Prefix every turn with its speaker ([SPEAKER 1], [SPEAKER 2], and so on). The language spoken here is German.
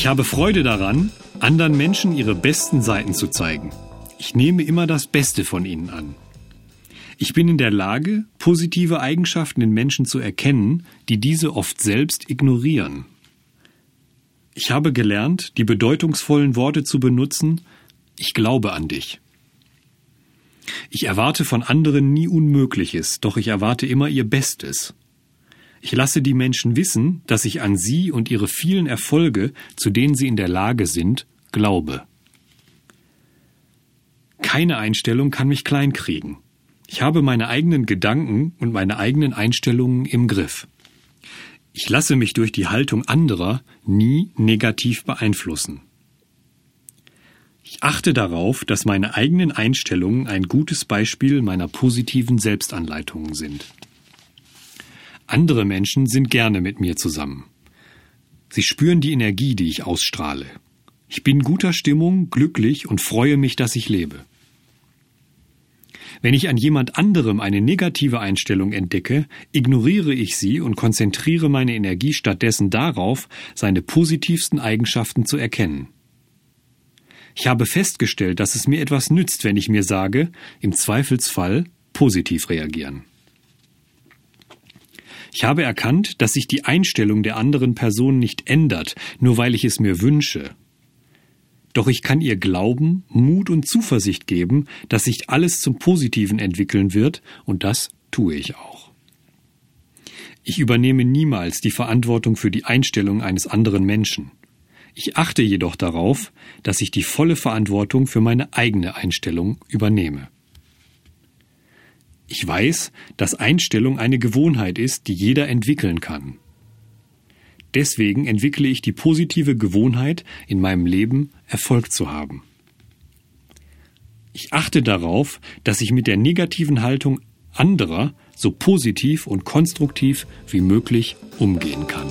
[SPEAKER 1] Ich habe Freude daran, anderen Menschen ihre besten Seiten zu zeigen. Ich nehme immer das Beste von ihnen an. Ich bin in der Lage, positive Eigenschaften in Menschen zu erkennen, die diese oft selbst ignorieren. Ich habe gelernt, die bedeutungsvollen Worte zu benutzen, ich glaube an dich. Ich erwarte von anderen nie Unmögliches, doch ich erwarte immer ihr Bestes. Ich lasse die Menschen wissen, dass ich an sie und ihre vielen Erfolge, zu denen sie in der Lage sind, glaube. Keine Einstellung kann mich kleinkriegen. Ich habe meine eigenen Gedanken und meine eigenen Einstellungen im Griff. Ich lasse mich durch die Haltung anderer nie negativ beeinflussen. Ich achte darauf, dass meine eigenen Einstellungen ein gutes Beispiel meiner positiven Selbstanleitungen sind. Andere Menschen sind gerne mit mir zusammen. Sie spüren die Energie, die ich ausstrahle. Ich bin guter Stimmung, glücklich und freue mich, dass ich lebe. Wenn ich an jemand anderem eine negative Einstellung entdecke, ignoriere ich sie und konzentriere meine Energie stattdessen darauf, seine positivsten Eigenschaften zu erkennen. Ich habe festgestellt, dass es mir etwas nützt, wenn ich mir sage, im Zweifelsfall positiv reagieren. Ich habe erkannt, dass sich die Einstellung der anderen Person nicht ändert, nur weil ich es mir wünsche. Doch ich kann ihr Glauben, Mut und Zuversicht geben, dass sich alles zum Positiven entwickeln wird, und das tue ich auch. Ich übernehme niemals die Verantwortung für die Einstellung eines anderen Menschen. Ich achte jedoch darauf, dass ich die volle Verantwortung für meine eigene Einstellung übernehme. Ich weiß, dass Einstellung eine Gewohnheit ist, die jeder entwickeln kann. Deswegen entwickle ich die positive Gewohnheit, in meinem Leben Erfolg zu haben. Ich achte darauf, dass ich mit der negativen Haltung anderer so positiv und konstruktiv wie möglich umgehen kann.